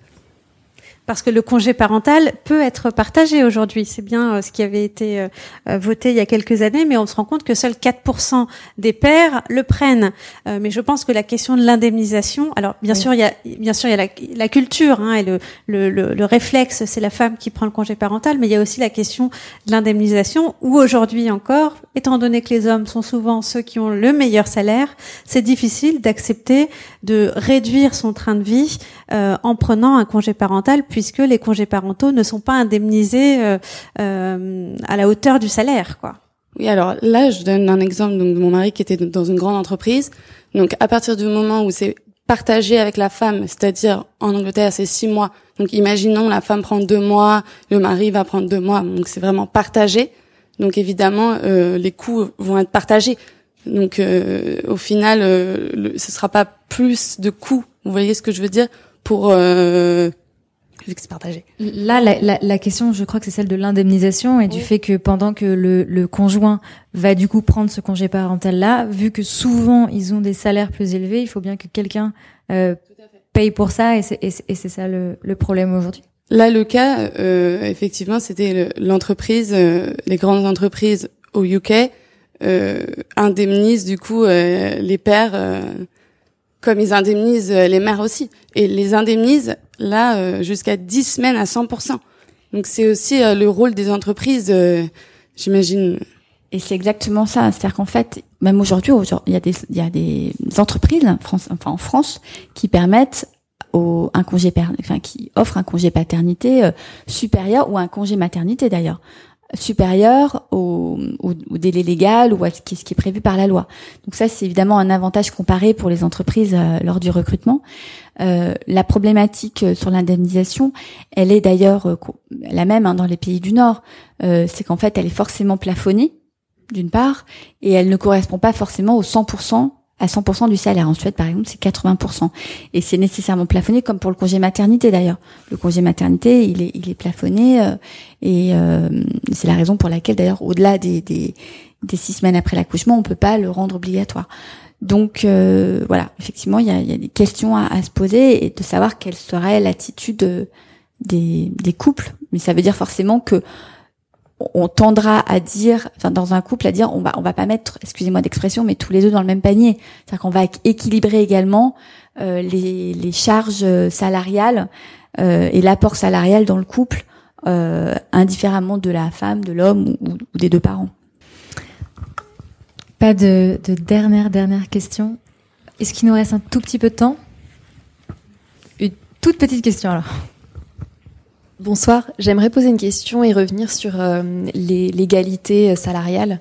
parce que le congé parental peut être partagé aujourd'hui. C'est bien euh, ce qui avait été euh, euh, voté il y a quelques années, mais on se rend compte que seuls 4% des pères le prennent. mais je pense que la question de l'indemnisation, alors bien sûr il y a bien sûr il y a la, la culture hein, et le, le, le, le réflexe, c'est la femme qui prend le congé parental, mais il y a aussi la question de l'indemnisation où aujourd'hui encore, étant donné que les hommes sont souvent ceux qui ont le meilleur salaire, c'est difficile d'accepter de réduire son train de vie en prenant un congé parental. Puis puisque les congés parentaux ne sont pas indemnisés euh, euh, à la hauteur du salaire, quoi. Oui, alors là, je donne un exemple donc, de mon mari qui était dans une grande entreprise. Donc, à partir du moment où c'est partagé avec la femme, c'est-à-dire en Angleterre, c'est six mois. Donc, imaginons la femme prend deux mois, le mari va prendre deux mois. Donc, c'est vraiment partagé. Donc, évidemment, euh, les coûts vont être partagés. Donc, euh, au final, euh, le, ce sera pas plus de coûts. Vous voyez ce que je veux dire? Pour euh, partagé. Là, la, la, question, je crois que c'est celle de l'indemnisation et du fait que pendant que le, le, conjoint va du coup prendre ce congé parental-là, vu que souvent ils ont des salaires plus élevés, il faut bien que quelqu'un euh, paye pour ça et c'est ça le, le problème aujourd'hui. Là, le cas, euh, effectivement, c'était l'entreprise, euh, les grandes entreprises au UK euh, indemnisent du coup euh, les pères comme ils indemnisent les mères aussi. Et les indemnisent là euh, jusqu'à 10 semaines à 100%. Donc c'est aussi euh, le rôle des entreprises, euh, j'imagine. Et c'est exactement ça, c'est-à-dire qu'en fait, même aujourd'hui, il y a des il y a des entreprises, France, enfin en France, qui permettent au un congé enfin qui offrent un congé paternité supérieur ou un congé maternité d'ailleurs supérieur au, délai légal ou à ce qui, est prévu par la loi. Donc ça, c'est évidemment un avantage comparé pour les entreprises euh, lors du recrutement. Euh, la problématique euh, sur l'indemnisation, elle est d'ailleurs la même hein, dans les pays du Nord. c'est qu'en fait, elle est forcément plafonnée, d'une part, et elle ne correspond pas forcément au 100% à 100% du salaire. En Suède, par exemple, c'est 80%. Et c'est nécessairement plafonné, comme pour le congé maternité d'ailleurs. Le congé maternité, il est, il est plafonné, euh, et euh, c'est la raison pour laquelle d'ailleurs, au-delà des, des, des, six semaines après l'accouchement, on peut pas le rendre obligatoire. Donc euh, voilà, effectivement, il y a, y a, des questions à, à, se poser et de savoir quelle serait l'attitude des, des couples. Mais ça veut dire forcément que on tendra à dire, enfin dans un couple, à dire on va on va pas mettre, excusez-moi d'expression, mais tous les deux dans le même panier. C'est-à-dire qu'on va équilibrer également euh, les, charges euh, salariales euh, et l'apport salarial dans le couple, euh, indifféremment de la femme, de l'homme ou, ou, des deux parents. Pas de, de dernière dernière question. Est-ce qu'il nous reste un tout petit peu de temps? Une toute petite question alors. Bonsoir, j'aimerais poser une question et revenir sur euh, l'égalité salariale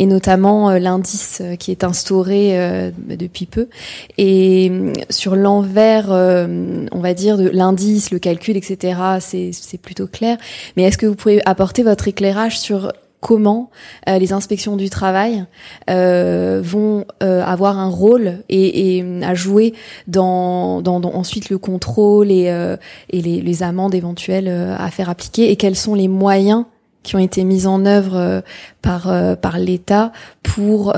et notamment euh, l'indice euh, qui est instauré euh, depuis peu et sur l'envers, on va dire de l'indice, le calcul, etc. C'est plutôt clair. Mais est-ce que vous pouvez apporter votre éclairage sur comment euh, les inspections du travail euh, vont euh, avoir un rôle et, et à jouer dans, ensuite le contrôle et, les, amendes éventuelles à faire appliquer et quels sont les moyens qui ont été mis en œuvre par par l'État pour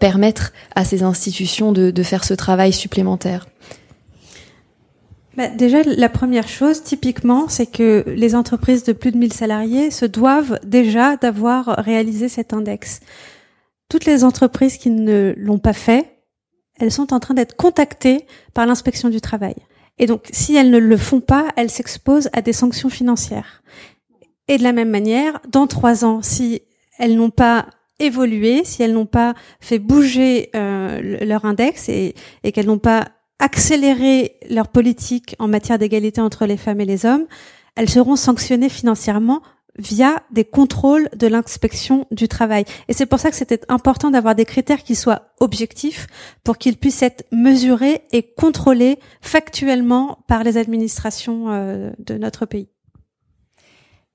permettre à ces institutions de faire ce travail supplémentaire. Bah, déjà, la première chose, typiquement, c'est que les entreprises de plus de 1000 salariés se doivent déjà d'avoir réalisé cet index. Toutes les entreprises qui ne l'ont pas fait, elles sont en train d'être contactées par l'inspection du travail. Et donc, si elles ne le font pas, elles s'exposent à des sanctions financières. Et de la même manière, dans trois ans, si elles n'ont pas évolué, si elles n'ont pas fait bouger euh, leur index et, et qu'elles n'ont pas accélérer leur politique en matière d'égalité entre les femmes et les hommes, elles seront sanctionnées financièrement via des contrôles de l'inspection du travail. Et c'est pour ça que c'était important d'avoir des critères qui soient objectifs pour qu'ils puissent être mesurés et contrôlés factuellement par les administrations euh, de notre pays.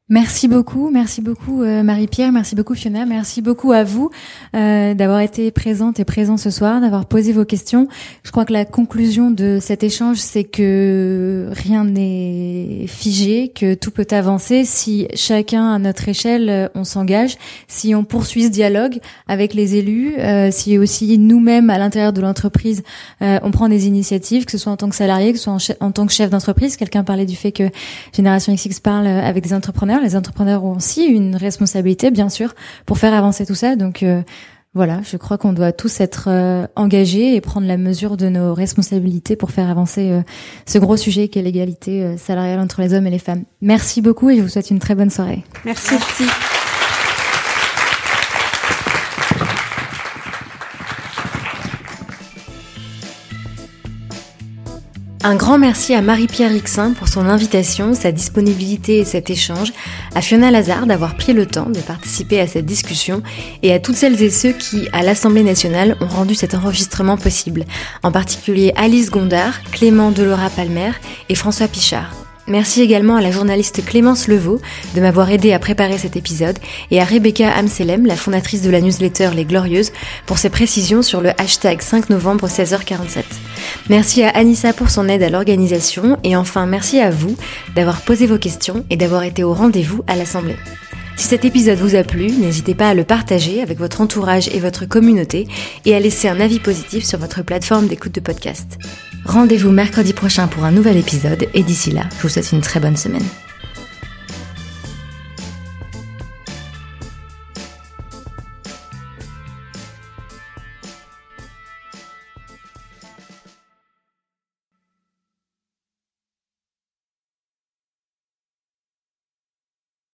Merci beaucoup, merci beaucoup euh, Marie-Pierre, merci beaucoup Fiona, merci beaucoup à vous euh, d'avoir été présente et présent ce soir, d'avoir posé vos questions. Je crois que la conclusion de cet échange, c'est que rien n'est figé, que tout peut avancer si chacun à notre échelle euh, on s'engage, si on poursuit ce dialogue avec les élus, euh, si aussi nous-mêmes à l'intérieur de l'entreprise euh, on prend des initiatives, que ce soit en tant que salarié, que ce soit en, en tant que chef d'entreprise. Quelqu'un parlait du fait que Génération XX parle avec des entrepreneurs les entrepreneurs ont aussi une responsabilité, bien sûr, pour faire avancer tout ça. Donc euh, voilà, je crois qu'on doit tous être euh, engagés et prendre la mesure de nos responsabilités pour faire avancer euh, ce gros sujet qui est l'égalité salariale entre les hommes et les femmes. Merci beaucoup et je vous souhaite une très bonne soirée. Merci. Merci. Un grand merci à Marie-Pierre Rixin pour son invitation, sa disponibilité et cet échange, à Fiona Lazare d'avoir pris le temps de participer à cette discussion et à toutes celles et ceux qui, à l'Assemblée nationale, ont rendu cet enregistrement possible, en particulier Alice Gondard, Clément Delora Palmer et François Pichard. Merci également à la journaliste Clémence Levaux de m'avoir aidé à préparer cet épisode et à Rebecca Amselem, la fondatrice de la newsletter Les Glorieuses, pour ses précisions sur le hashtag 5 novembre 16h47. Merci à Anissa pour son aide à l'organisation et enfin merci à vous d'avoir posé vos questions et d'avoir été au rendez-vous à l'Assemblée. Si cet épisode vous a plu, n'hésitez pas à le partager avec votre entourage et votre communauté et à laisser un avis positif sur votre plateforme d'écoute de podcast. Rendez-vous mercredi prochain pour un nouvel épisode et d'ici là, je vous souhaite une très bonne semaine.